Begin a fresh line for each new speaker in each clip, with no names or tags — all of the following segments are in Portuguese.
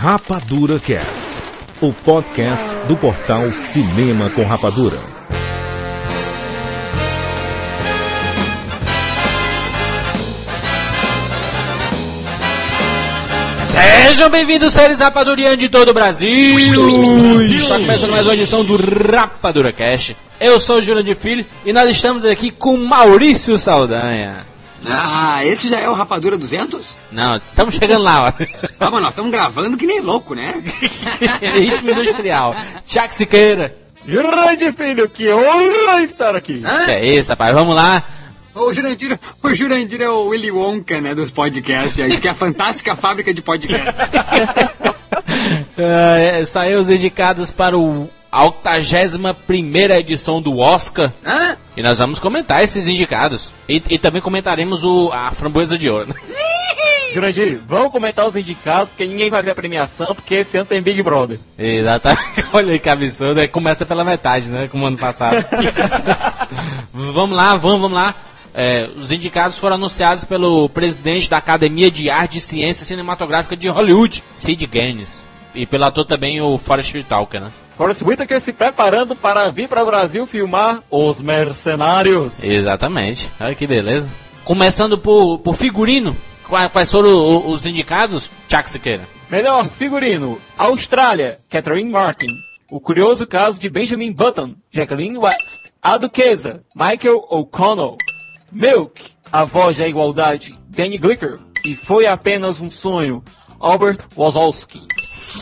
Rapadura Cast, o podcast do portal Cinema com Rapadura.
Sejam bem-vindos, seres rapadurianos de todo o Brasil! Está começando mais uma edição do Rapadura Cast. Eu sou o Júlio de Filho e nós estamos aqui com Maurício Saldanha.
Ah, esse já é o Rapadura 200?
Não, estamos chegando lá, ó.
Mas nós estamos gravando que nem louco, né?
Ritmo industrial. Tiago Siqueira.
Grande filho, que honra estar aqui.
Hã?
É isso, rapaz? Vamos lá.
O Jurandir, o Jurandir é o Willy Wonka, né, dos podcasts. Isso que é a fantástica fábrica de podcast.
É, saiu os indicados para o a 81 edição do Oscar.
Hã?
E nós vamos comentar esses indicados. E, e também comentaremos o, a framboesa de ouro.
Jurandir, vamos comentar os indicados, porque ninguém vai ver a premiação, porque esse ano tem Big Brother.
Exatamente. Olha aí que absurdo. Aí Começa pela metade, né? Como ano passado. vamos lá, vamos, vamos lá. É, os indicados foram anunciados pelo presidente da Academia de Arte e Ciência Cinematográfica de Hollywood, Sid Gaines. E pelo ator também o Forrest Whitaker, né?
Forrest Whitaker se preparando para vir para o Brasil filmar Os Mercenários.
Exatamente. Olha que beleza. Começando por, por figurino. Qua- Quais foram os indicados? Chuck Siqueira.
Melhor figurino, Austrália, Catherine Martin. O curioso caso de Benjamin Button, Jacqueline West. A Duquesa, Michael O'Connell. Milk, A Voz da Igualdade, Danny Glicker. E Foi Apenas um Sonho, Albert Wazowski.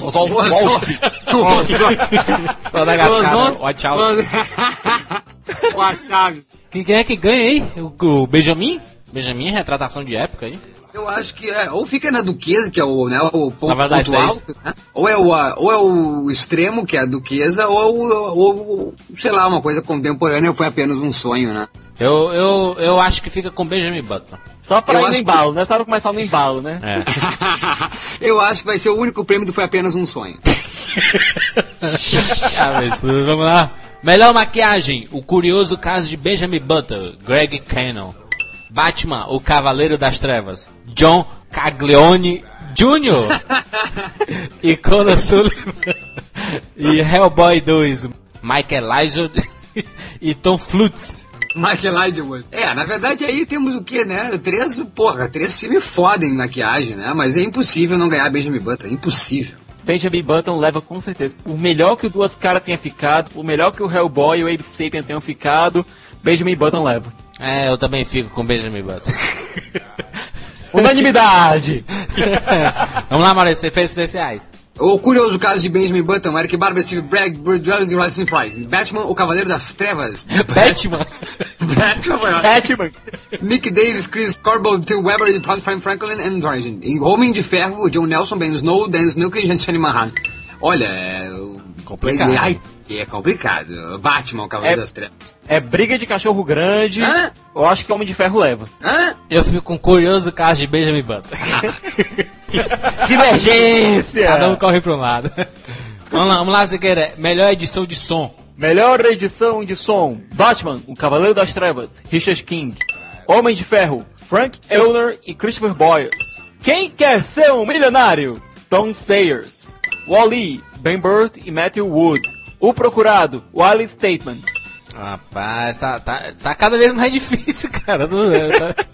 Wazowski.
Madagascar, White House.
White Chaves.
Quem, quem é que ganha aí? O, o Benjamin? Benjamin, retratação de época aí.
Eu acho que é, ou fica na Duquesa, que é o, né, o ponto, ponto alto, né? ou, é o, ou é o extremo, que é a Duquesa, ou, é o- ou, sei lá, uma coisa contemporânea, foi apenas um sonho, né?
Eu, eu, eu acho que fica com Benjamin Button.
Só para
Eu
ir no
acho que-
embalo, né? Só para começar no embalo, né?
É.
Eu acho que vai ser o único prêmio do Foi Apenas um Sonho.
Ah, absurdo. Vamos lá. Melhor maquiagem: O Curioso Caso de Benjamin Button, Greg Cannon. Batman, O Cavaleiro das Trevas, John Caglione Jr. e Conan Sullivan. e Hellboy 2, Mike Elijah e Tom Flutz.
Michael Idlewood. É, na verdade aí temos o quê, né? Três, porra, três filmes foda em maquiagem, né? Mas é impossível não ganhar Benjamin Button, impossível.
Benjamin Button leva com certeza. Por melhor que o Duas Caras tenha ficado, por melhor que o Hellboy e o Abe Sapien tenham ficado, Benjamin Button leva.
É, eu também fico com Benjamin Button.
Unanimidade!
Vamos lá, Maurício, efeitos especiais.
O curioso caso de Benjamin Button, Eric Barber, Steve Bragg, Bird Rising Fries. Batman, o Cavaleiro das Trevas.
Batman.
Batman! Nick Davis, Chris Corbo, Tim Weber, e Frank Franklin e Dorjan. Em Homem de Ferro, o John Nelson, Ben Snow, Dan Snook e Shane Mahan. Olha, é...
Complicado.
Ai, é complicado. Batman, o Cavaleiro
É-
das Trevas.
É briga de cachorro grande.
Hã?
Eu acho que Homem de Ferro leva.
Hã?
Eu fico com o curioso caso de Benjamin Button.
Divergência!
Cada um corre para um lado. vamos lá, vamos lá, Siqueira. Melhor edição de som.
Melhor edição de som: Batman, o Cavaleiro das Trevas, Richard King. Homem de Ferro, Frank Elner e Christopher Boyers. Quem quer ser um milionário? Tom Sayers. Wally, Ben Burt e Matthew Wood. O Procurado, Wiley Stateman.
Rapaz, tá, tá, tá cada vez mais difícil, cara. É, tá-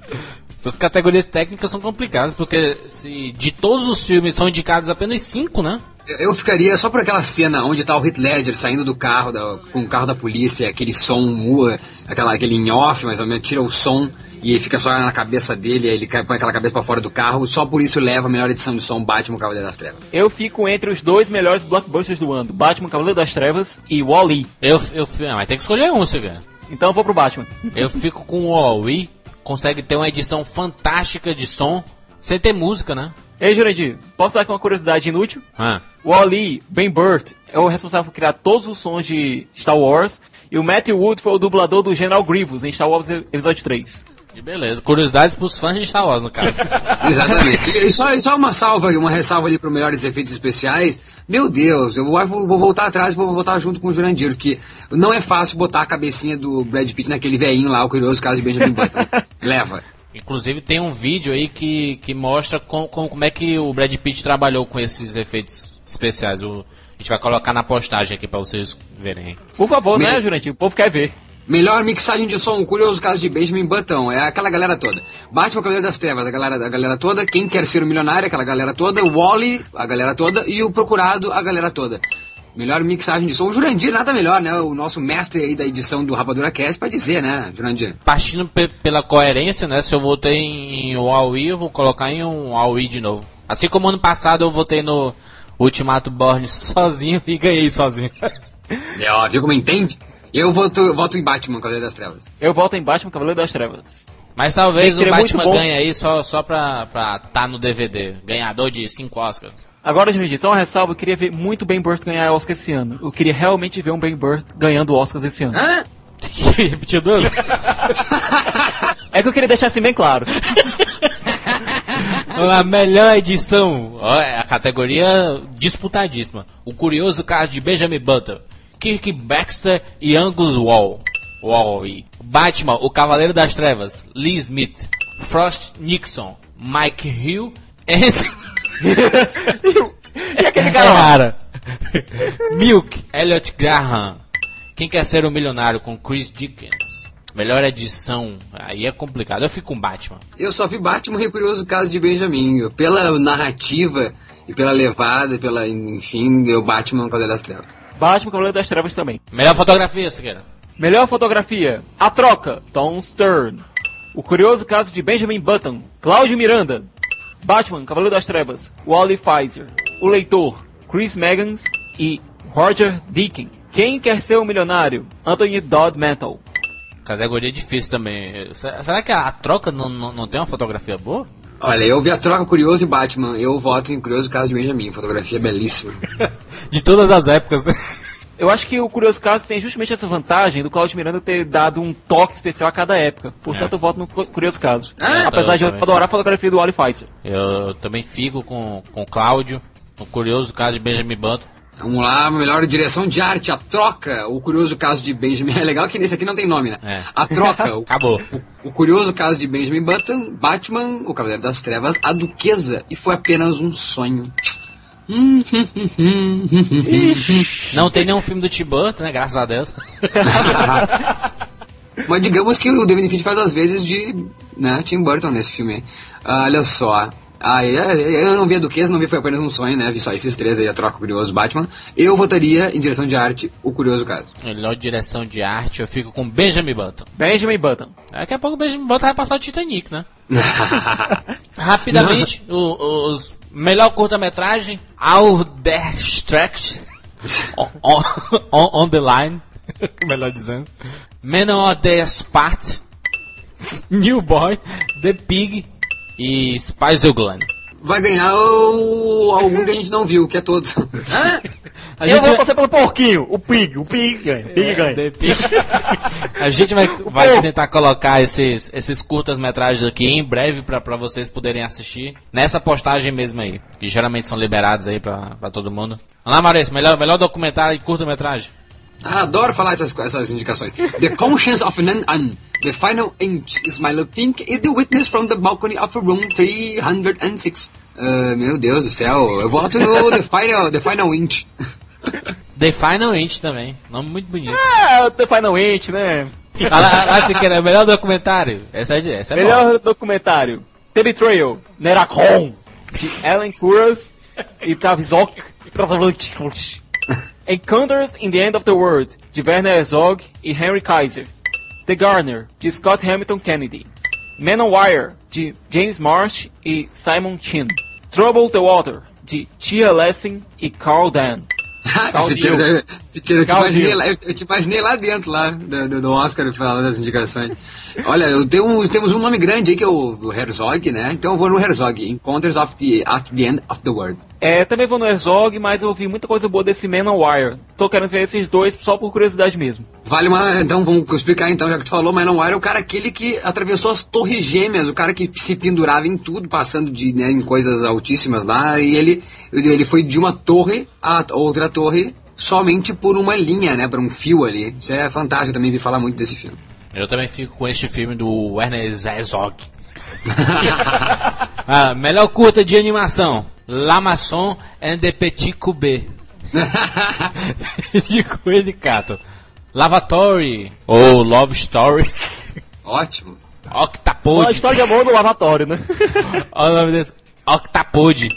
Essas categorias técnicas são complicadas, porque se de todos os filmes são indicados apenas cinco, né?
Eu- ficaria só por aquela cena onde tá o Heath Ledger saindo do carro, da- com o carro da polícia, aquele som mua, aquela, aquele em off, mais ou menos, tira o som e fica só na cabeça dele, aí ele cai- põe aquela cabeça pra fora do carro, só por isso leva a melhor edição de som Batman Cavaleiro das Trevas.
Eu fico entre os dois melhores blockbusters do ano: Batman, Cavaleiro das Trevas e Wally.
Eu, eu, ah, mas tem que escolher um, Siqueira.
Então eu vou pro Batman.
Eu fico com o Huawei, consegue ter uma edição fantástica de som, sem ter música, né?
Ei, Jurandir, posso dar aqui uma curiosidade inútil?
Ah.
O Ali, Ben Burt, é o responsável por criar todos os sons de Star Wars. E o Matthew Wood foi o dublador do General Grievous em Star Wars Episódio 3.
Que beleza. Curiosidades pros fãs de Star Wars, no caso.
Exatamente. E, e só, e só uma salva, uma ressalva ali para melhores efeitos especiais. Meu Deus, eu vou, vou voltar atrás e vou voltar junto com o Jurandir, que não é fácil botar a cabecinha do Brad Pitt naquele veinho lá, o curioso caso de Benjamin Button. Leva.
Inclusive tem um vídeo aí que, que mostra com, com, como é que o Brad Pitt trabalhou com esses efeitos especiais. O, a gente vai colocar na postagem aqui pra vocês verem.
Por favor,
Me-
né, Jurandir? O povo quer ver.
Melhor mixagem de som, curioso caso de Benjamin Button, é aquela galera toda. Batman Cavaleiro das Trevas, a galera, a galera toda. Quem quer ser o milionário, aquela galera toda. Wally, a galera toda. E o Procurado, a galera toda. Melhor mixagem de som. O Jurandir, nada melhor, né? O nosso mestre aí da edição do Rapadura Cast pra dizer, né, Jurandir?
Partindo pe- pela coerência, né? Se eu votei em, Huawei, eu vou colocar em um Huawei de novo. Assim como ano passado eu votei no Ultimato Born sozinho e ganhei sozinho.
É, ó, viu como entende? Eu voto, voto em Batman, Cavaleiro das Trevas.
Eu volto em Batman Cavaleiro das Trevas.
Mas talvez o Batman ganhe aí só, só pra, pra tá no DVD. Ganhador de 5 Oscars.
Agora, Jurandir, só uma ressalva, eu queria ver muito Ben Burt ganhar Oscar esse ano. Eu queria realmente ver um Ben Burt ganhando Oscars esse ano.
Hã?
Repetiu duas?
É que eu queria deixar assim bem claro.
A melhor edição. É a categoria disputadíssima. O curioso caso de Benjamin Button, Kirk Baxter e Angus Wall. Wall e Batman, o Cavaleiro das Trevas, Lee Smith, Frost Nixon, Mike Hill
E aquele cara lá?
Cara. Milk, Elliot Graham. Quem quer ser um milionário com Chris Dickens? Melhor edição. Aí é complicado. Eu fico com Batman.
Eu só vi Batman e o Curioso Caso de Benjamin. Pela narrativa e pela levada, pela, enfim, eu Batman Cavaleiro das Trevas.
Batman Cavaleiro das Trevas também.
Melhor fotografia, Siqueira.
Melhor fotografia. A Troca, Tom Stern. O Curioso Caso de Benjamin Button, Cláudio Miranda. Batman, Cavaleiro das Trevas, Wally Pfizer. O Leitor, Chris Megans e Roger Deakins. Quem quer ser um milionário? Anthony Dodd Mantle.
Categoria difícil também. Será que a, a troca não, não, não tem uma fotografia boa?
Olha, eu vi a troca Curioso e Batman. Eu voto em Curioso Caso de Benjamin. Fotografia belíssima.
De todas as épocas, né?
Eu acho que o Curioso Caso tem justamente essa vantagem do Cláudio Miranda ter dado um toque especial a cada época. Portanto,
É.
eu voto no Cu- Curioso Caso.
Ah,
Apesar
eu
de eu adorar a fotografia do Wally Pfizer.
Eu também fico com, com o Cláudio, o curioso caso de Benjamin Button.
Vamos lá, melhor direção de arte, a troca. O curioso caso de Benjamin. É legal que nesse aqui não tem nome, né?
É.
A troca. o,
Acabou.
o curioso caso de Benjamin Button, Batman, o Cavaleiro das Trevas, a Duquesa. E foi apenas um sonho.
Não tem nenhum filme do Tim Burton, né? Graças a Deus.
Mas digamos que o David Fincher faz às vezes de né, Tim Burton nesse filme. Ah, olha só. Ah, eu eu não vi a Duquesa, não vi Foi Apenas um Sonho, né? Vi só esses três aí, a troca, o Curioso Batman. Eu votaria em direção de arte, o Curioso Caso.
Melhor direção de arte, eu fico com Benjamin Button.
Benjamin Button.
Daqui a pouco o Benjamin Button vai passar o Titanic, né? Rapidamente, o- os melhor curta-metragem, All the Stretch. On, on, on the Line, melhor dizendo, Man of the Spart, New Boy, The Pig. E Spice Glen.
Vai ganhar o, algum que a gente não viu, que é todos.
A
eu
gente
vou
vai-
passar pelo porquinho, o Pig, o Pig ganha. Pig ganha.
The Pig. A gente vai, vai tentar colocar esses, esses curtas-metragens aqui em breve pra, pra vocês poderem assistir. Nessa postagem mesmo aí. Que geralmente são liberados aí pra, pra todo mundo. Vamos lá, Maurício. Melhor, melhor documentário e curta-metragem.
Ah, adoro falar essas, essas indicações. The Conscience of an Un. The Final Inch. Smile Pink is the witness from the balcony of room 306. Ah, meu Deus do céu. Eu voto no The Final, the final Inch.
The Final Inch também. Nome muito bonito.
Ah, The Final Inch, né?
Olha lá, lá, se quer, melhor documentário. Essa é, essa é boa.
Melhor documentário. The Betrayal, Neracon, de Alan Kuras e Tavizok. Encounters in the End of the World, de Werner Herzog e Henry Kaiser. The Garner, de Scott Hamilton Kennedy. Man on Wire, de James Marsh e Simon Chin. Trouble the Water, de Tia Lessing e Carl Dan.
queira, eu, te imaginei lá, eu, te imaginei lá dentro lá, do, do- Oscar falando das indicações. Olha, eu tenho, temos um nome grande aí que é o, o Herzog, né? Então eu vou no Herzog. Encounters of the, at the End of the World.
É, também vou no Herzog, mas eu ouvi muita coisa boa desse Man on Wire. Tô querendo ver esses dois só por curiosidade mesmo.
Vale uma. Então vamos explicar então, já que tu falou, Man on Wire é o cara aquele que atravessou as torres gêmeas, o cara que se pendurava em tudo, passando de, né, em coisas altíssimas lá, e ele, ele ele foi de uma torre a outra torre somente por uma linha, né? Por um fio ali. Isso é fantástico, também vi falar muito desse filme.
Eu também fico com este filme do Werner Herzog. Ah, melhor curta de animação. La Maçon and the Petit Cubé. de Coelho de Cato. Lavatory. Ou Love Story.
Ótimo.
Uma
Octapode.
história de amor no lavatório, né?
Olha o nome desse. Octapode.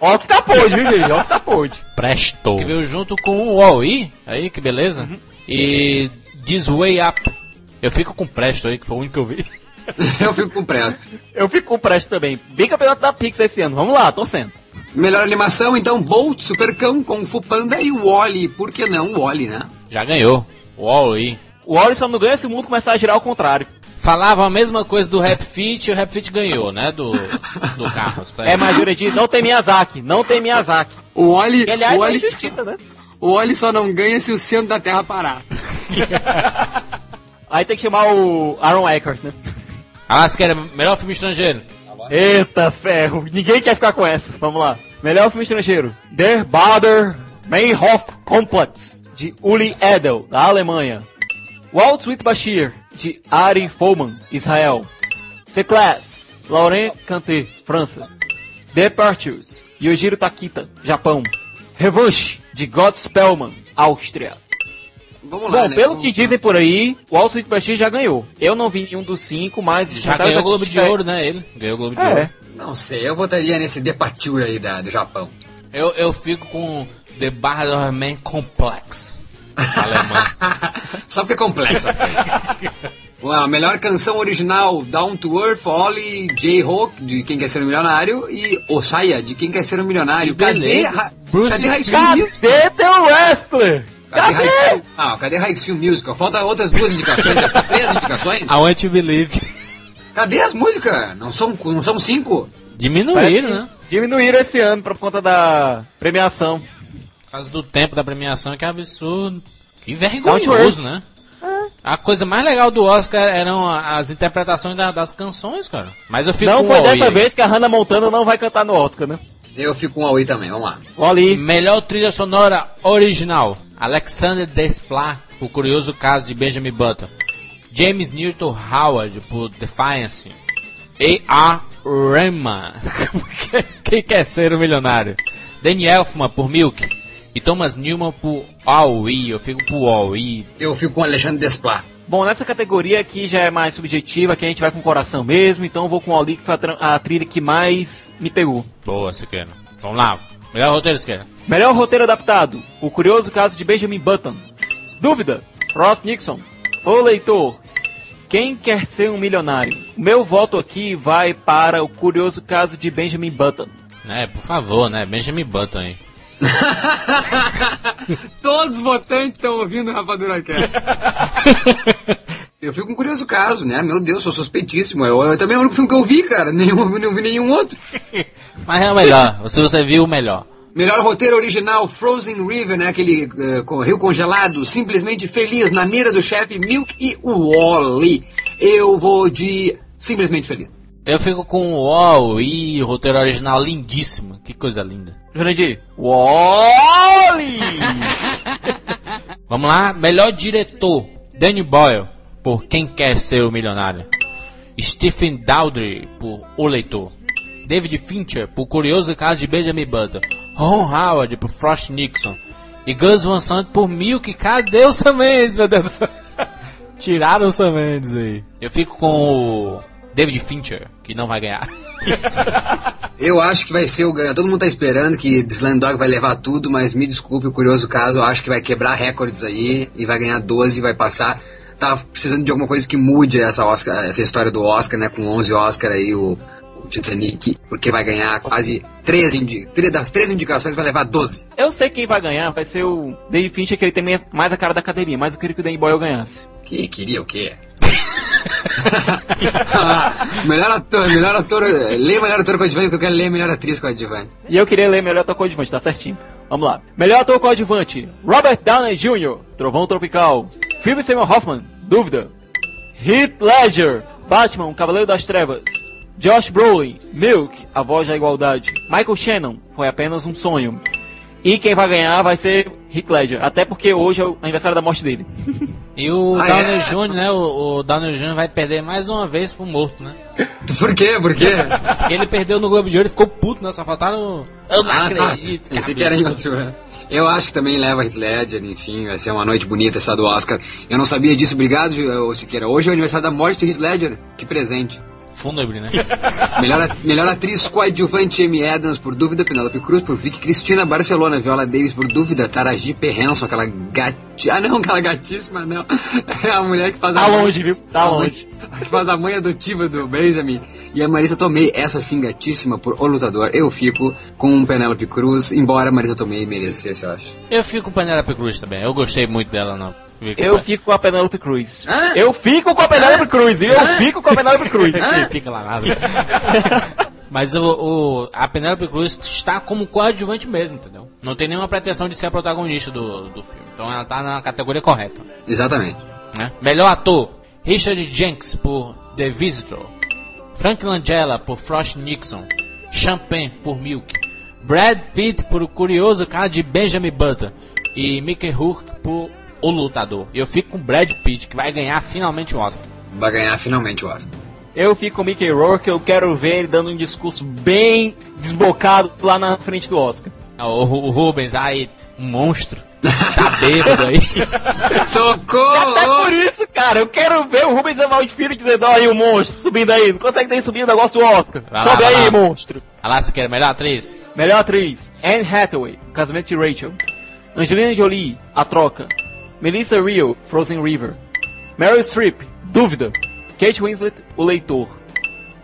Octapode, viu, gente? Octapode.
Presto. Que veio junto com o Wall-E. Aí, que beleza. E This Way Up. Eu fico com Presto aí, que foi o único que eu vi.
Eu fico com pressa.
Eu fico com o Presto também. Bem campeonato da Pixar esse ano. Vamos lá, torcendo.
Melhor animação, então, Bolt, Supercão, Kung Fu Panda e Wally. Por que não Wally, né?
Já ganhou. Wall-E.
O Wally só não ganha se o mundo começar a girar ao contrário.
Falava a mesma coisa do Rap Fit e o Rap Fit ganhou, né? Do, do Carlos. Tá?
É, mas Jurandir, não tem Miyazaki. Não tem Miyazaki.
O
E, aliás,
o
é
Wally,
injustiça, né?
o Wally só não ganha se o centro da Terra parar.
Aí tem que chamar o Aaron Eckhart, né?
Alasquera, melhor filme estrangeiro.
Eita ferro, ninguém quer ficar com essa. Vamos lá. Melhor filme estrangeiro: Der Bader Meinhof Complex, de Uli Edel, da Alemanha. Walt Sweet Bashir, de Ari Folman, Israel. The Class, Laurent Canté, França. Departures, Yojiro Takita, Japão. Revanche, de God Spellman, Áustria.
Vamos lá,
Bom,
né?
pelo
Vamos-
que dizem por aí, o Walt Sweet Bashir já ganhou. Eu não vi nenhum dos cinco, mas...
Já ganhou o Globo de Ouro, né? Ele ganhou o Globo de
É.
Ouro.
Não sei, eu votaria nesse Departure aí da, do Japão.
Eu, eu fico com The Barra Man Complex. Alemão.
Só porque é complexo. a melhor canção original, Down to Earth, Ollie, J-Hope, de Quem Quer Ser um Milionário, e Osaya, de Quem Quer Ser um Milionário. Cadê,
Bruce
cadê High School Musical?
Cadê teu wrestler?
Cadê High
Cadê?
School? Ah, cadê High School Musical? Faltam outras duas indicações, dessas três indicações.
I Want to Believe.
Cadê as músicas? Não são, não são cinco?
Diminuíram, né?
Diminuíram esse ano por conta da premiação.
Por causa do tempo da premiação, que é absurdo. Que vergonhoso, né? A coisa mais legal do Oscar eram as interpretações da- das canções, cara. Mas eu fico
não
com
foi dessa
aí.
vez que a Hannah Montana não vai cantar no Oscar, né?
Eu fico com a Oi também, vamos lá.
Ali.
Melhor trilha sonora original. Alexander Desplat, o curioso caso de Benjamin Button. James Newton Howard, por Defiance. A.R. Rema, quem quer ser o milionário? Danny Elfman, por Milk. E Thomas Newman, por All-E. Eu fico por All-E.
Eu fico com o Alexandre Desplat.
Bom, nessa categoria aqui já é mais subjetiva, que a gente vai com o coração mesmo, então eu vou com o Ali, que foi a, a trilha que mais me pegou.
Boa, Siqueira. Vamos lá. Melhor roteiro, Siqueira.
Melhor roteiro adaptado: O Curioso Caso de Benjamin Button. Dúvida: Ross Nixon. Ô leitor, quem quer ser um milionário? O meu voto aqui vai para O Curioso Caso de Benjamin Button.
É, por favor, né? Benjamin Button aí.
Todos os votantes estão ouvindo o Rapadura Cast. Eu fico com um curioso caso, né? Meu Deus, sou suspeitíssimo. Eu, eu também é o único filme que eu vi, cara. Nenhum, não vi nenhum outro.
Mas é o melhor. Se você viu, o melhor.
Melhor roteiro original, Frozen River, né? Aquele com rio congelado, simplesmente feliz, na mira do chefe Milk e Wally. Eu vou de simplesmente feliz.
Eu fico com o All-E, roteiro original lindíssimo. Que coisa linda.
Jurandir. Wally!
Vamos lá, melhor diretor, Danny Boyle, por Quem Quer Ser o Milionário. Stephen Daldry, por O Leitor. David Fincher, por Curioso Caso de Benjamin Button. Ron Howard, por Frost Nixon. E Gus Van Sant por Milk. Cadê o Sam Mendes, meu Deus do céu? Tiraram o Sam Mendes aí. Eu fico com o David Fincher, que não vai ganhar.
Eu acho que vai ser o ganhador. Todo mundo tá esperando que Slam Dog vai levar tudo, mas me desculpe o curioso caso. Eu acho que vai quebrar recordes aí e vai ganhar 12 e vai passar. Tá precisando de alguma coisa que mude essa, Oscar, essa história do Oscar, né? Com 11 Oscar aí, o, Titanic, porque vai ganhar quase 13, indi- tre- das 13 indicações, vai levar 12.
Eu sei quem vai ganhar, vai ser o David Fincher, que ele tem mais- mais a cara da academia, mas eu queria que o Danny Boyle ganhasse.
Que queria o quê? melhor ator, melhor ator, lê melhor ator coadjuvante, que eu quero ler melhor atriz coadjuvante.
E eu queria ler melhor ator coadjuvante, tá certinho. Vamos lá. Melhor ator coadjuvante: Robert Downey Jr., Trovão Tropical. Philip Seymour Hoffman, Dúvida. Heath Ledger, Batman, Cavaleiro das Trevas. Josh Brolin, Milk, A Voz da Igualdade. Michael Shannon, Foi Apenas um Sonho. E quem vai ganhar vai ser Heath Ledger. Até porque hoje é o aniversário da morte dele.
E o
Ah,
Downey
é?
Jr., né? O, o Downey Jr. vai perder mais uma vez pro morto, né?
Por quê? Por quê?
Porque ele perdeu no Globo de Ouro e ficou puto, né? Só faltaram. Eu não
Ah, tá.
acredito.
Pensei que era né? Eu acho que também leva Heath Ledger, enfim, vai ser uma noite bonita essa do Oscar. Eu não sabia disso, obrigado, Siqueira. Hoje é o aniversário da morte do Heath Ledger. Que presente.
Fúnebre, né?
Melhor, melhor atriz coadjuvante Amy Adams por dúvida, Penelope Cruz por Vicky Cristina Barcelona, Viola Davis por dúvida, Taraji P. Henson, aquela gati... Ah não, aquela gatíssima não. É a mulher que faz a
Tá longe, viu? Tá
a
longe.
mãe- Que faz a mãe adotiva do Benjamin. E a Marisa Tomei, essa sim gatíssima por O Lutador. Eu fico com Penelope Cruz, embora a Marisa Tomei merecesse, eu acho.
Eu fico com Penelope Cruz também. Eu gostei muito dela, não. Fico
Eu fico com a Penelope Cruz.
Hã?
Eu fico com a Penelope Cruz? Eu fico com a Penelope Cruz.
Fica lá nada. Mas o, o- a Penelope Cruz está como coadjuvante mesmo, entendeu? Não tem nenhuma pretensão de ser a protagonista do, do filme. Então ela tá na categoria correta.
Exatamente.
né? Melhor ator: Richard Jenks por The Visitor, Frank Langella por Frost Nixon, Champagne por Milk, Brad Pitt por O Curioso Caso de Benjamin Button e Mickey Rourke por O Lutador. E eu fico com Brad Pitt que vai ganhar finalmente o Oscar.
Vai ganhar finalmente o Oscar.
Eu fico com o Mickey Rourke, eu quero ver ele dando um discurso bem desbocado lá na frente do Oscar.
Ah, O, o Rubens, ai, um monstro. Tá bêbado aí.
Até por
Socorro!
isso, cara, eu quero ver o Rubens Evaldo Filho dizendo, ó aí o monstro, subindo aí, não consegue nem subir o negócio do Oscar.
Vai lá,
Sobe
vai
aí,
lá.
monstro.
Lá, se quer melhor atriz.
Melhor atriz, Anne Hathaway, Casamento de Rachel. Angelina Jolie, A Troca. Melissa Rio, Frozen River. Meryl Streep, Dúvida. Kate Winslet, O Leitor.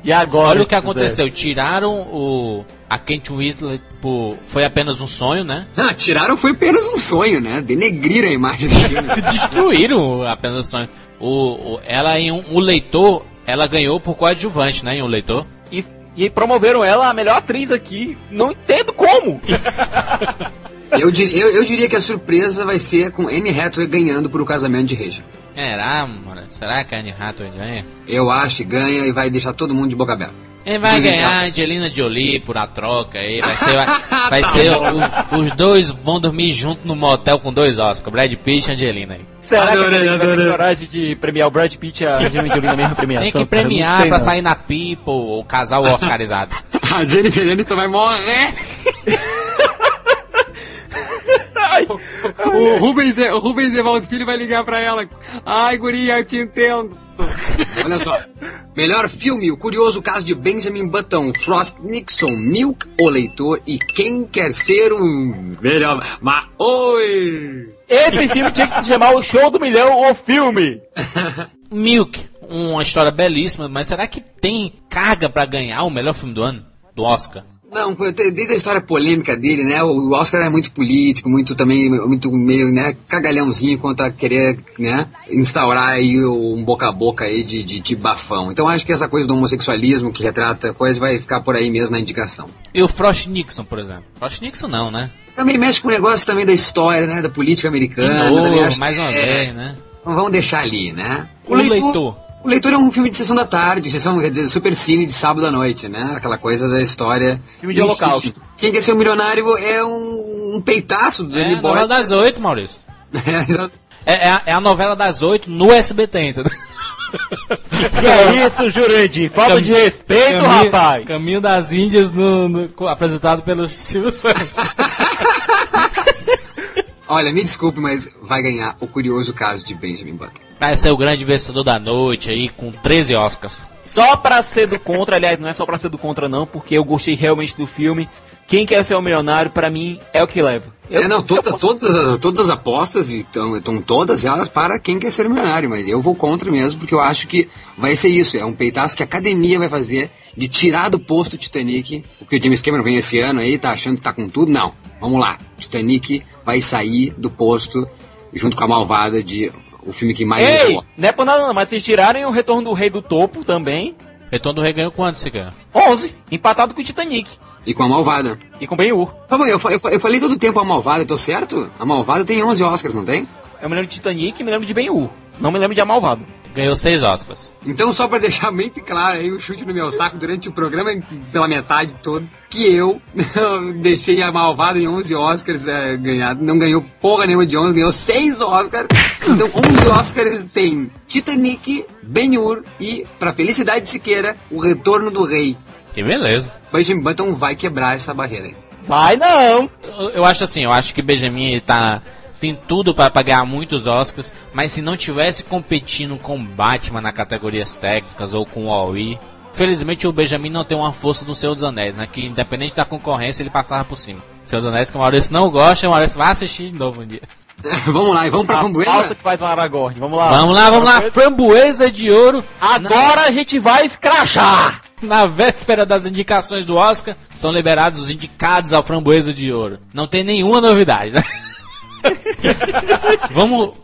E agora...
Olha o que
Zé?
aconteceu. Tiraram o a Kate Winslet por foi apenas um sonho, né?
Ah, tiraram foi apenas um sonho, né? Denegriram a imagem do filme.
Destruíram apenas um sonho. O, o- ela em um, o leitor, ela ganhou por coadjuvante, né? Em um leitor.
E, e promoveram ela a melhor atriz aqui. Não entendo como.
Eu, dir- eu- eu diria que a surpresa vai ser com Anne Hathaway ganhando por O Casamento de Rachel.
Será, mano? Será que a Anne Hathaway ganha?
Eu acho que ganha e vai deixar todo mundo de boca aberta.
Ele vai ganhar a Angelina Jolie por a troca aí. Vai ser, vai, vai ser o- os dois vão dormir junto no motel com dois Oscars, Brad Pitt e Angelina aí.
Será
Adorei,
que a vai ter coragem de premiar o Brad Pitt e a Angelina Jolie na mesma premiação?
Tem que
cara?
Premiar
sei,
pra
não.
sair na People ou casal Oscarizado.
A Jennifer Aniston vai morrer!
Ai,
O Rubens, o Rubens Evaldo Filho vai ligar pra ela. Ai, guria, eu te entendo. Olha só. Melhor filme, O Curioso Caso de Benjamin Button, Frost Nixon, Milk, O Leitor e Quem Quer Ser um... Melhor... Mas... Oi!
Esse filme tinha que se chamar O Show do Milhão, o filme.
Milk, uma história belíssima, mas será que tem carga pra ganhar o melhor filme do ano? Do Oscar?
Não, desde a história polêmica dele, né? O Oscar é muito político, muito também, muito meio, né? Cagalhãozinho quanto a querer, né? Instaurar aí um boca a boca aí de, de, de bafão. Então acho que essa coisa do homossexualismo que retrata coisa vai ficar por aí mesmo na indicação.
E o Frost Nixon, por exemplo? Frost Nixon não, né?
Também mexe com o negócio também da história, né? Da política
De
americana.
novo,
também acho
mais uma
é-
vez, né?
Então vamos deixar ali, né?
O Leitor.
O Leitor é um filme de sessão da tarde, sessão, quer dizer, super cine de sábado à noite, né? Aquela coisa da história.
Filme de
Enfim,
holocausto.
Quem quer ser um milionário é um, um peitaço do
É
Danny
a
Boy.
novela das oito, Maurício.
É.
É, é a, é a novela das oito no SBT, entendeu?
Que é isso, Jurandir? Falta de respeito,
Caminho-
rapaz.
Caminho das Índias, no, no- apresentado pelo Silvio Santos.
Olha, me desculpe, mas vai ganhar o curioso caso de Benjamin Button.
Vai ser o grande vencedor da noite aí, com 13 Oscars.
Só pra ser do contra, aliás, não é só pra ser do contra não, porque eu gostei realmente do filme. Quem quer ser o milionário, pra mim, é o que leva. Eu-
é, não, toda-
fosse-
todas, as, todas as apostas estão estão todas elas para quem quer ser milionário, mas eu vou contra mesmo, porque eu acho que vai ser isso, é um peitaço que a academia vai fazer de tirar do posto o Titanic, o que o James Cameron vem esse ano aí, tá achando que tá com tudo, não. Vamos lá, Titanic vai sair do posto junto com a malvada de o filme que mais
Ei, não é por nada não, mas se tirarem o Retorno do Rei do Topo também,
Retorno do Rei ganhou quanto, você ganha?
11, empatado com o Titanic
E com a malvada.
e com Ben-Hur.
Tá bom, eu, eu, eu falei todo o tempo a malvada, eu tô certo? A malvada tem 11 Oscars, não tem?
Eu me lembro de Titanic e me lembro de Ben-Hur. Não me lembro de A Malvado.
Ganhou seis Oscars.
Então, só pra deixar bem claro aí, o chute no meu saco durante o programa, pela metade todo, que eu deixei a malvada em 11 Oscars é, ganhado. Não ganhou porra nenhuma de 11, ganhou 6 Oscars. Então, 11 Oscars tem Titanic, Ben-Hur e, pra felicidade de Siqueira, O Retorno do Rei.
Que beleza.
Benjamin Button vai quebrar essa barreira aí.
Vai não!
Eu, eu acho assim, eu acho que Benjamin tá tem tudo para ganhar muitos Oscars, mas se não tivesse competindo com Batman na categorias técnicas ou com o Huawei, felizmente o Benjamin não tem uma força do Senhor dos Anéis, né? Que independente da concorrência ele passava por cima. Senhor dos Anéis que o Maurício não gosta, o Maurício vai assistir de novo um dia.
vamos lá, e vamos pra
A
framboesa?
pauta que faz um Aragorn. Vamos lá.
Vamos lá, vamos lá, framboesa de ouro.
Agora a gente vai escrachar!
Na véspera das indicações do Oscar, são liberados os indicados ao Framboesa de Ouro. Não tem nenhuma novidade, né? vamos,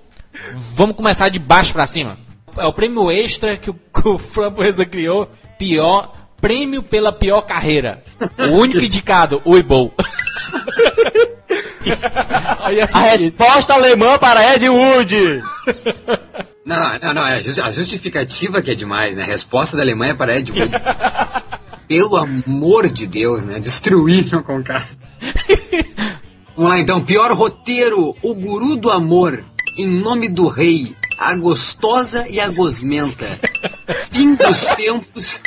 vamos começar de baixo pra cima. É o prêmio extra que o, que o Framboesa criou. Pior, prêmio pela pior carreira. O único indicado, o Ibol. Olha
A resposta alemã para Ed Wood!
Não, não, não, é a justi- a justificativa que é demais, né? A resposta da Alemanha para Ed Wood. Pelo amor de Deus, né? Destruíram com o cara. Vamos lá então, pior roteiro, O Guru do Amor, Em Nome do Rei, A Gostosa e a Gosmenta, Fim dos Tempos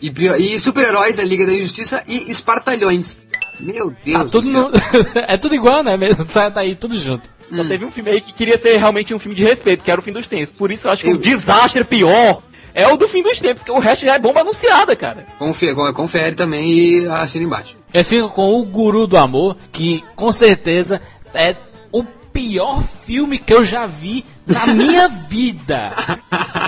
e, e Super-Heróis da Liga da Justiça e Espartalhões. Meu Deus
Tá
do
tudo
céu.
no- é tudo igual, né? Mesmo tá, tá aí tudo junto.
Só teve um filme aí que queria ser realmente um filme de respeito, que era o Fim dos Tempos. Por isso eu acho que
Eu-
o desastre pior é o do Fim dos Tempos, que o resto já é bomba anunciada, cara.
Confere, confere também e assina embaixo.
Eu fico com o Guru do Amor, que com certeza é o pior filme que eu já vi na minha vida.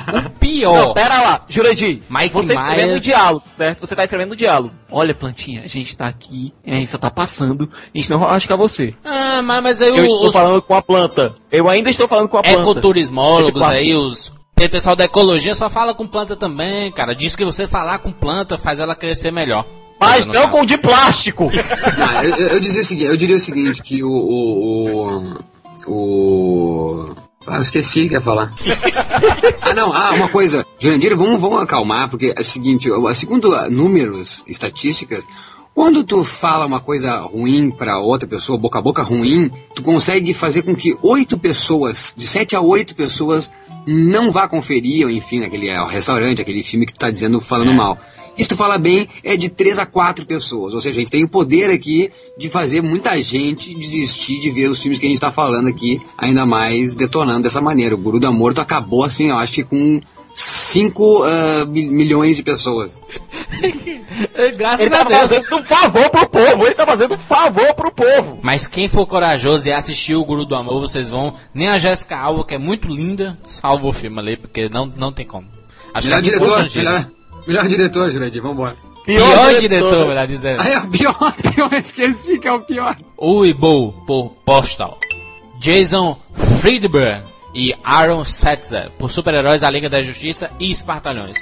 O
Não,
pior.
pera lá, Jurandir.
Mike
você está escrevendo o diálogo, certo? Você tá escrevendo o diálogo. Olha, plantinha, a gente tá aqui, a gente só tá passando, a gente não vai machucar você.
Ah, mas, mas aí
Eu estou
os
falando com a planta. Eu ainda estou falando com a planta.
ecoturismólogos
É tipo assim.
aí, os o pessoal da ecologia só fala com planta também, cara. Diz que você falar com planta faz ela crescer melhor.
Mas não
sabe.
com de plástico!
Ah, eu, eu, eu dizia o seguinte, eu diria o seguinte, que o. o, o, o- Ah, eu esqueci o que ia falar. ah, não, ah, uma coisa. Jurandir, vamos, vamos acalmar, porque é o seguinte, segundo ah, números, estatísticas, quando tu fala uma coisa ruim pra outra pessoa, boca a boca ruim, tu consegue fazer com que oito pessoas, de sete a oito pessoas, não vá conferir, ou enfim, aquele é, o restaurante, aquele filme que tu tá dizendo, falando
É.
mal. Se tu fala bem, é de três a quatro pessoas. Ou seja, a gente tem o poder aqui de fazer muita gente desistir de ver os filmes que a gente está falando aqui, ainda mais detonando dessa maneira. O Guru da Morto acabou assim, eu acho que com 5 milhões de pessoas.
Graças
Ele
a
tá
Deus.
fazendo um favor pro povo, ele tá fazendo um favor pro povo.
Mas quem for corajoso e assistir o Guru do Amor, vocês vão. Nem a Jéssica Alba, que é muito linda, salva o filme ali, porque não, não tem como. Acho
Melhor
que é
diretor, melhor, melhor diretor, Jurandir, vambora.
Pior, diretor, melhor dizendo.
Ah, é o pior, pior, esqueci que é o pior.
Uibo por Postal. Jason Friedberg e Aaron Setzer por Super-Heróis da Liga da Justiça e Espartalhões.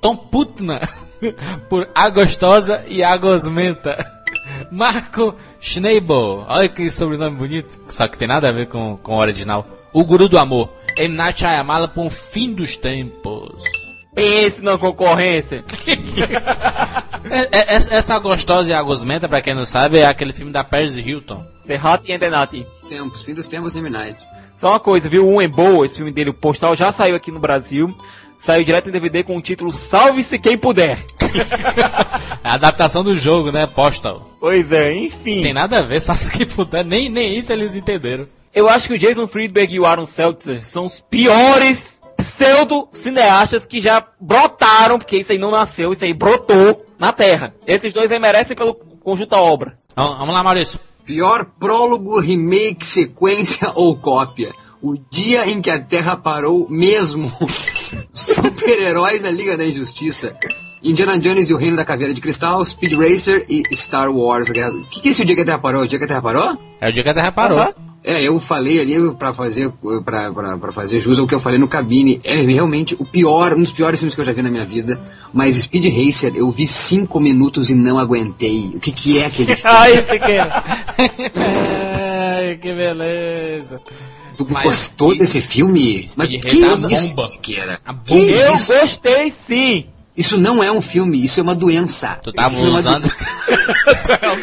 Tom Putna por A Gostosa e A Gosmenta. Marco Schneibel, olha que sobrenome bonito, só que tem nada a ver com, com o original. O Guru do Amor. M. Night Shyamala por Um Fim dos Tempos.
Pense na concorrência.
É- é- Essa, essa Gostosa e A Gosmenta, pra quem não sabe, é aquele filme da Paris Hilton.
The Hat and the Nut.
Tempos, fim dos tempos, Midnight.
Só uma coisa, viu? O Embo, esse filme dele, o Postal, já saiu aqui no Brasil. Saiu direto em DVD com o título Salve-se Quem Puder.
É a adaptação do jogo, né? Postal.
Pois é, enfim.
Tem nada a ver, sabe que puder, nem, nem isso eles entenderam.
Eu acho que o Jason Friedberg e o Aaron Seltzer são os piores pseudo-cineastas que já brotaram, porque isso aí não nasceu, isso aí brotou na Terra. Esses dois aí merecem pelo conjunto da obra.
Vamos, vamos lá, Maurício.
Pior prólogo, remake, sequência ou cópia. O dia em que a Terra parou mesmo. Super-heróis da Liga da Injustiça. Indiana Jones e o Reino da Caveira de Cristal, Speed Racer e Star Wars. O que, que é esse o dia que a Terra parou? O dia que a Terra parou?
É o dia que a Terra parou.
Aham.
É, eu falei ali pra fazer, pra fazer jus ao que eu falei no cabine. É realmente o pior, um dos piores filmes que eu já vi na minha vida. Mas Speed Racer, eu vi cinco minutos e não aguentei. O que, que é aquele filme?
Ah, esse que Ai, que beleza.
Tu
Mas-
gostou
e-
desse filme? Mas
Speed
que
é a
isso,
bomba.
Siqueira?
A
Que
bomba.
Eu
isso?
gostei sim!
Isso não é um filme, isso é uma doença.
Tu tava
Isso é uma
usando.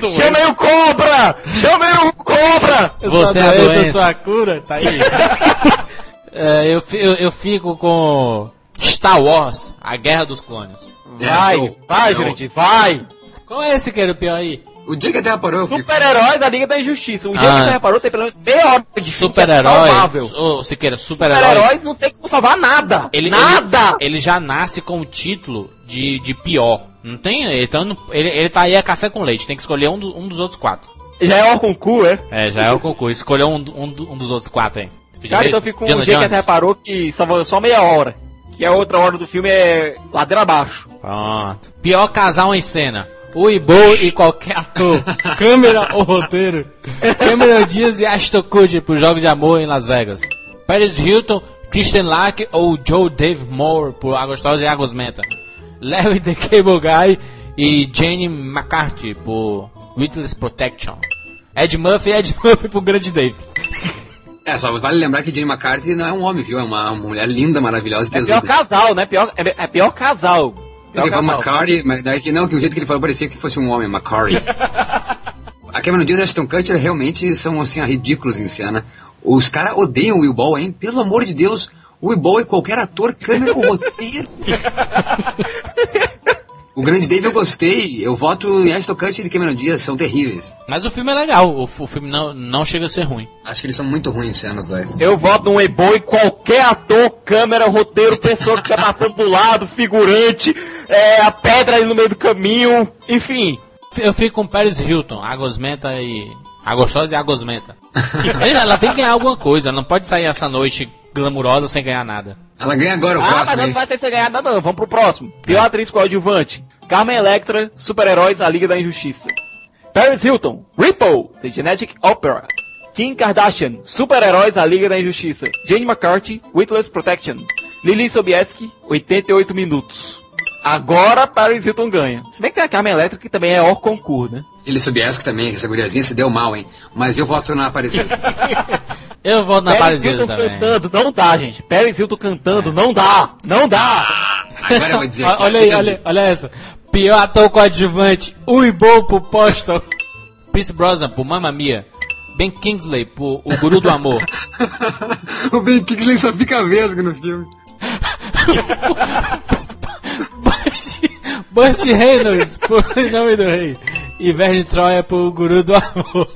do-
Chamei o cobra! Chamei o cobra!
Você é a doença.
sua cura, tá aí.
É, eu, eu, eu fico com Star Wars, A Guerra dos Clones.
Vai,
É,
vai,
eu-
Jurandir, vai!
Qual é esse que era o pior aí?
O dia que a Terra parou, eu fico...
Super-heróis da Liga da Injustiça. Um dia
Ah.
que você reparou, tem pelo menos meia hora de filme que é
Super-herói.
salvável.
Ô, Siqueira, super-herói.
Super-heróis não tem como salvar nada!
Ele,
nada!
Ele, ele já nasce com o título de, de pior. Não tem. Ele tá, no- ele, ele tá aí a café com leite. Tem que escolher um, do- um dos outros quatro.
Já é o concurso, é?
É, já é o concurso. Escolheu um, um, um dos outros quatro aí. Speed
Cara, então eu fico com um dia que
Jones.
até reparou que salvou só meia hora. Que a outra hora do filme é ladeira abaixo.
Pronto. Pior casal em cena. O Ibo e qualquer ator.
Câmera ou roteiro?
Cameron Diaz e Ashton Kutcher por Jogo de Amor em Las Vegas. Paris Hilton, Christian Lack ou Joe Dave Moore por Agostosa e Agosmenta. Larry the Cable Guy e Jane McCarthy por Witness Protection. Ed Murphy e Ed Murphy por Grande Dave.
É, só vale lembrar que Jane McCarthy não é um homem, viu? É uma, uma mulher linda, maravilhosa e
É pior
tesuda.
casal, né? Pior, é, é pior casal.
Ele falou. McCarthy, mas daí que não, que o jeito que ele falou parecia que fosse um homem, McCarthy. a Cameron Diaz e Ashton Kutcher realmente são, assim, ridículos em cena. Os caras odeiam o Will Ball, hein? Pelo amor de Deus, o Will Ball e qualquer ator, câmera ou roteiro. o Grande Dave eu gostei, eu voto em Kutcher e Cameron Diaz, são terríveis.
Mas o filme é legal. O, o filme não, não chega a ser ruim.
Acho que eles são muito ruins em cena, os dois.
Eu voto num Ebo e qualquer ator, câmera, roteiro, pessoa que tá passando do lado, figurante, é, a pedra ali no meio do caminho, enfim.
Eu fico com Paris Hilton, Agosmenta e. Agostosa e Agosmenta. ela, ela tem que ganhar alguma coisa, ela não pode sair essa noite glamurosa sem ganhar nada.
Ela ganha agora o
Ah, mas
próximo,
não
hein?
vai ser sem ganhar nada não, vamos pro próximo. Pior atriz coadjuvante, Carmen Electra, Super-Heróis, A Liga da Injustiça. Paris Hilton, Ripple, The Genetic Opera. Kim Kardashian, Super-Heróis, A Liga da Injustiça. Jane McCarthy, Witness Protection. Lily Sobieski, 88 minutos. Agora Paris Hilton ganha. Se bem que tem a Carmen Electra, que também é hors concurso, né?
Ele Sobieski também, que essa guriazinha se deu mal, hein? Mas eu voto na Aparecida.
Eu volto na
Paris Hilton
também.
cantando, não dá, gente. Paris Hilton cantando, não dá, não dá.
Agora eu vou dizer.
Olha aí, olha, olha essa. Pior ator coadjuvante, o Ibo pro Postal.
Pierce Brosnan por Mamma Mia. Ben Kingsley por O Guru do Amor.
o Ben Kingsley só fica vesgo no filme.
Burt Reynolds por Em Nome do Rei. E Verne Troia por Guru do Amor.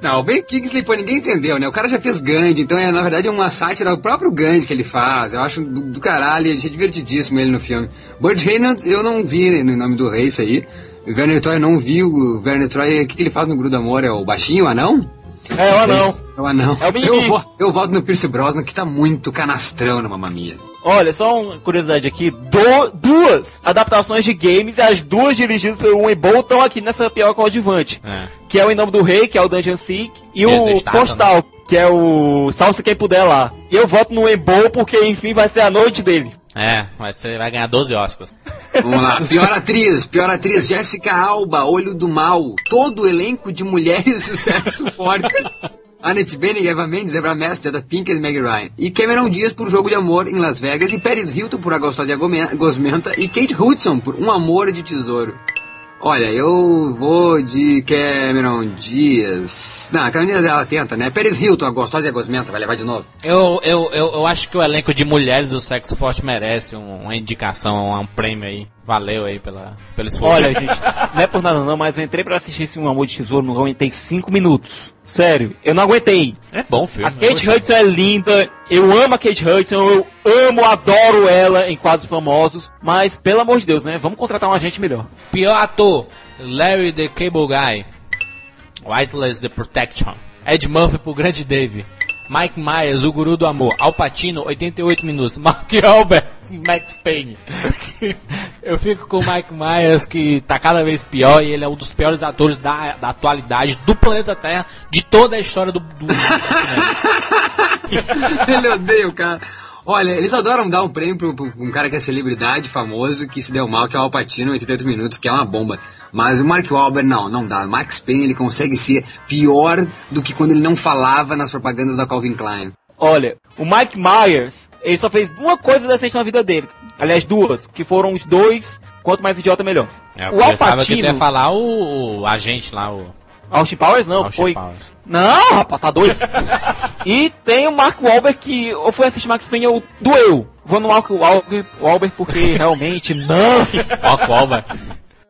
Não, o Ben Kingsley, pô, ninguém entendeu, né? O cara já fez Gandhi, então é, na verdade, uma sátira do próprio Gandhi que ele faz. Eu acho do, do caralho, achei divertidíssimo ele no filme. Burt Reynolds, eu não vi no nome do rei isso aí. O Werner Troy eu não vi, o Werner Troy, o que, que ele faz no Grudo Amor? É o baixinho, o anão?
É, ou não.
É o anão.
É o
eu, vo, eu voto no Pierce Brosnan, que tá muito canastrão na mamamia.
Olha, só uma curiosidade aqui. Do- duas adaptações de games, e as duas dirigidas pelo Weibo estão aqui nessa pior coadjuvante.
É.
Que é o Em Nome do Rei, que é o Dungeon Seek, e o
Resistado,
Postal, que é o Salsa Quem Puder lá. E eu voto no Weibo porque, enfim, vai ser a noite dele.
É, mas você vai ganhar 12 Oscars.
Vamos lá, pior atriz, pior atriz, Jéssica Alba, Olho do Mal, todo o elenco de mulheres de sucesso forte. Annette Bening, Eva Mendes, Debra Mess, Jada Pinkett e Meg Ryan. E Cameron Diaz por Jogo de Amor em Las Vegas, e Paris Hilton por A Gostosa Gosmenta, e Kate Hudson por Um Amor de Tesouro. Olha, eu vou de Cameron Diaz. Não, Cameron Diaz ela tenta, né? Paris Hilton, A Gostosa e a Gosmenta, vai levar de novo.
Eu, eu, eu, eu acho que o elenco de mulheres do sexo forte merece um- uma indicação, um prêmio aí. Valeu aí pela, pelo esforço.
Olha, gente, não é por nada não, mas eu entrei pra assistir esse Um Amor de Tesouro, não aguentei 5 minutos. Sério, eu não aguentei.
é bom filme.
A Kate Hudson é linda, eu amo a Kate Hudson, eu amo, adoro ela em Quase Famosos, mas pelo amor de Deus, né? Vamos contratar um agente melhor.
Pior ator, Larry the Cable Guy. Whiteless the Protection. Ed Murphy por Grande Dave. Mike Myers, o Guru do Amor. Al Pacino, 88 minutos. Mark Albert, Max Payne. Eu fico com o Mike Myers, que tá cada vez pior e ele é um dos piores atores da, da atualidade do planeta Terra, de toda a história do, do.
Ele odeia o cara. Olha, eles adoram dar um prêmio pro, pro um cara que é celebridade, famoso, que se deu mal, que é o Alpatino, 88 minutos, que é uma bomba. Mas o Mark Wahlberg, não, não dá. Max Payne, ele consegue ser pior do que quando ele não falava nas propagandas da Calvin Klein.
Olha, o Mike Myers, ele só fez uma coisa decente na vida dele. Aliás, duas, que foram os dois, quanto mais idiota, melhor.
É, eu
o
pensava que ia
Alpatino...
falar o, o agente lá, o
Austin Powers não,
Austin
foi...
Powers.
Não, rapaz, tá doido. e tem o Mark Wahlberg que eu fui assistir Max Payne ou doeu. Vou no Mark Wahlberg, Wahlberg porque realmente não.
Ó, Colba.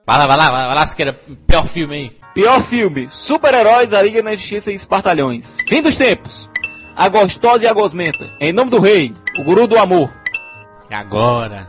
Vai lá, vai lá, vai lá, Siqueira. Pior filme aí.
Pior filme: Super-Heróis, a Liga da Justiça e Espartalhões. Fim dos tempos. A gostosa e a gosmenta. Em nome do rei, o guru do amor.
E agora?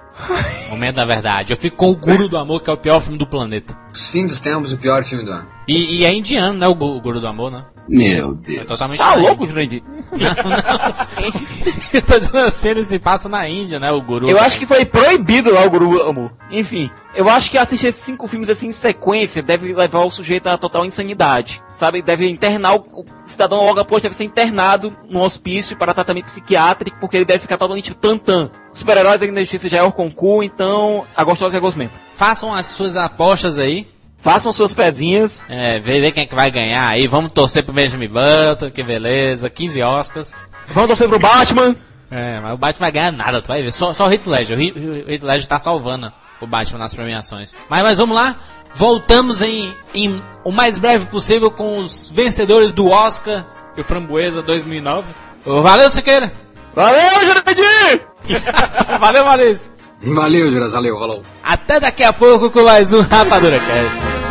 Momento da verdade. Eu fico com o Guru do Amor, que é o pior filme do planeta.
Os fins dos tempos, o pior filme do ano.
E, e é indiano, né? O, Gu- o Guru do Amor, né?
Meu
É
Deus.
totalmente
Tá louco. Jurandir?
Eu tô dizendo assim, ele se passa na Índia, né? O Guru.
Eu acho que foi proibido lá o Guru do Amor. Enfim, eu acho que assistir esses cinco filmes assim em sequência deve levar o sujeito a total insanidade. Sabe? Deve internar o, o cidadão logo após deve ser internado num hospício para tratamento psiquiátrico, porque ele deve ficar totalmente tantã. Super-heróis da Justiça já é o concurso, então a gostosa e a gosmenta.
Façam as suas apostas aí.
Façam suas pezinhas.
É, vê, vê quem é que vai ganhar aí. Vamos torcer pro Benjamin Button, que beleza. 15 Oscars.
Vamos torcer pro Batman.
É, mas o Batman vai ganhar nada, tu vai ver. Só, só o Heath Ledger. O Heath- o Heath Ledger tá salvando o Batman nas premiações. Mas, mas vamos lá. Voltamos em, em o mais breve possível com os vencedores do Oscar e o Framboesa 2009. Ô, Valeu, Siqueira!
Valeu, Jurandir!
Valeu, Maurício!
Valeu, Juras, valeu, falou.
Até daqui a pouco com mais um Rapadura Cast.